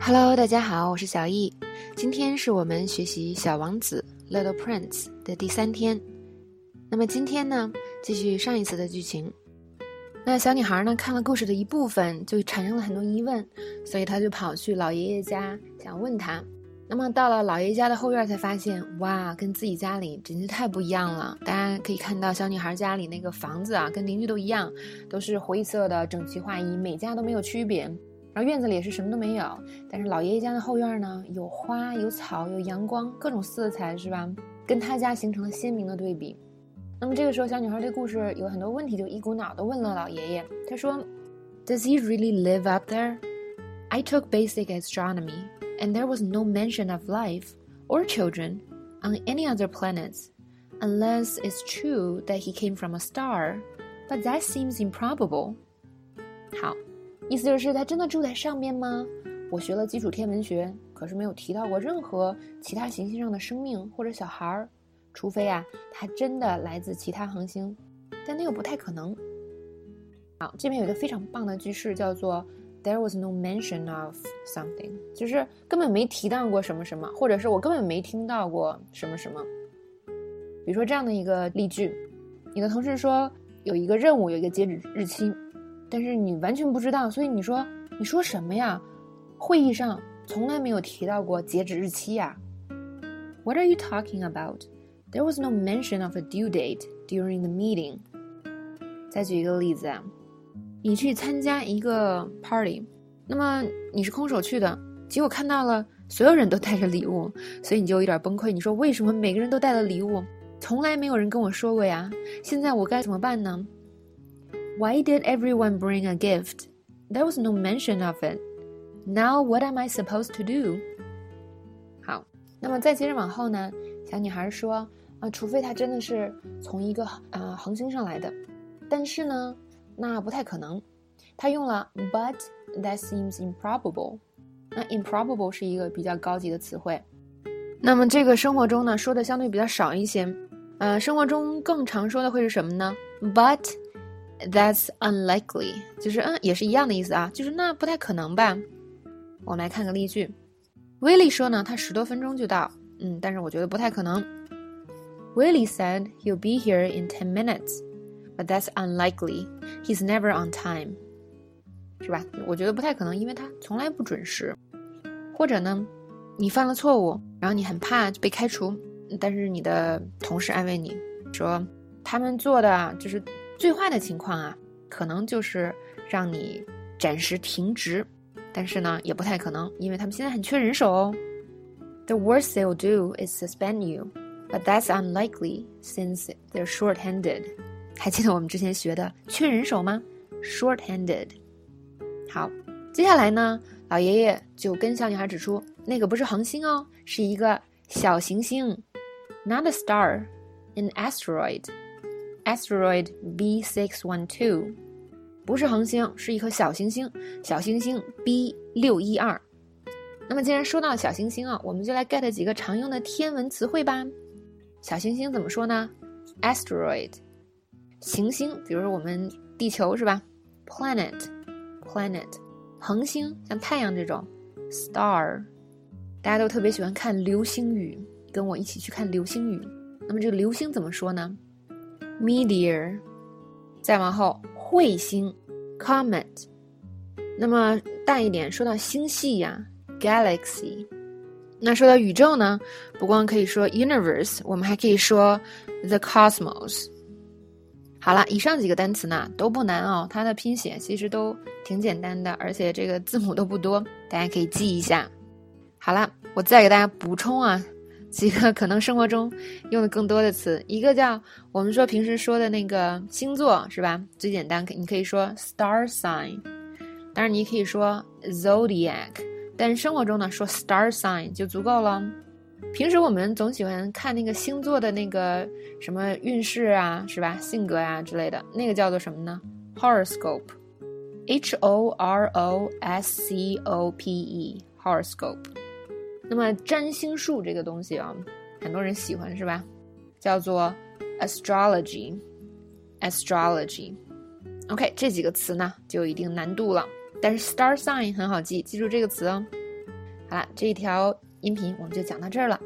Hello，大家好，我是小易。今天是我们学习《小王子》（Little Prince） 的第三天。那么今天呢，继续上一次的剧情。那小女孩呢，看了故事的一部分，就产生了很多疑问，所以她就跑去老爷爷家，想问他。那么到了老爷爷家的后院，才发现，哇，跟自己家里简直太不一样了。大家可以看到，小女孩家里那个房子啊，跟邻居都一样，都是灰色的，整齐划一，每家都没有区别。然后院子里也是什么都没有，但是老爷爷家的后院呢，有花，有草，有阳光，各种色彩，是吧？跟他家形成了鲜明的对比。那么这个时候，小女孩对故事有很多问题，就一股脑的问了老爷爷。她说：“Does he really live up there? I took basic astronomy, and there was no mention of life or children on any other planets, unless it's true that he came from a star, but that seems improbable.” 好。意思就是他真的住在上面吗？我学了基础天文学，可是没有提到过任何其他行星上的生命或者小孩儿，除非啊，他真的来自其他恒星，但那又不太可能。好，这边有一个非常棒的句式，叫做 "There was no mention of something"，就是根本没提到过什么什么，或者是我根本没听到过什么什么。比如说这样的一个例句：你的同事说有一个任务有一个截止日期。但是你完全不知道，所以你说你说什么呀？会议上从来没有提到过截止日期呀。What are you talking about? There was no mention of a due date during the meeting. 再举一个例子啊，你去参加一个 party，那么你是空手去的，结果看到了所有人都带着礼物，所以你就有点崩溃。你说为什么每个人都带了礼物，从来没有人跟我说过呀？现在我该怎么办呢 ？Why did everyone bring a gift? There was no mention of it. Now what am I supposed to do? 好，那么再接着往后呢？小女孩说：“啊，除非他真的是从一个啊恒星上来的，但是呢，那不太可能。”她用了 "but that seems improbable"。那 improbable 是一个比较高级的词汇。那么这个生活中呢，说的相对比较少一些。呃，生活中更常说的会是什么呢？But That's unlikely，就是嗯，也是一样的意思啊，就是那不太可能吧。我们来看个例句。willy 说呢，他十多分钟就到，嗯，但是我觉得不太可能。Willie said he'll be here in ten minutes, but that's unlikely. He's never on time，是吧？我觉得不太可能，因为他从来不准时。或者呢，你犯了错误，然后你很怕被开除，但是你的同事安慰你说，他们做的就是。最坏的情况啊，可能就是让你暂时停职，但是呢，也不太可能，因为他们现在很缺人手哦。The worst they'll do is suspend you, but that's unlikely since they're short-handed。还记得我们之前学的缺人手吗？Short-handed。好，接下来呢，老爷爷就跟小女孩指出，那个不是恒星哦，是一个小行星，not a star, an asteroid。Asteroid B six one two，不是恒星，是一颗小行星。小行星 B 六一二。那么既然说到小行星啊，我们就来 get 几个常用的天文词汇吧。小行星怎么说呢？Asteroid，行星，比如说我们地球是吧？Planet，planet，恒星像太阳这种，Star，大家都特别喜欢看流星雨，跟我一起去看流星雨。那么这个流星怎么说呢？Meteor，再往后彗星，Comet。那么大一点，说到星系呀，Galaxy。那说到宇宙呢，不光可以说 Universe，我们还可以说 The Cosmos。好了，以上几个单词呢都不难哦，它的拼写其实都挺简单的，而且这个字母都不多，大家可以记一下。好了，我再给大家补充啊。几个可能生活中用的更多的词，一个叫我们说平时说的那个星座是吧？最简单，你可以说 star sign，当然你可以说 zodiac，但是生活中呢说 star sign 就足够了。平时我们总喜欢看那个星座的那个什么运势啊，是吧？性格呀之类的，那个叫做什么呢？horoscope，h o r o s c o p e，horoscope。那么占星术这个东西啊，很多人喜欢是吧？叫做 astrology，astrology。OK，这几个词呢就有一定难度了。但是 star sign 很好记，记住这个词哦。好了，这一条音频我们就讲到这儿了。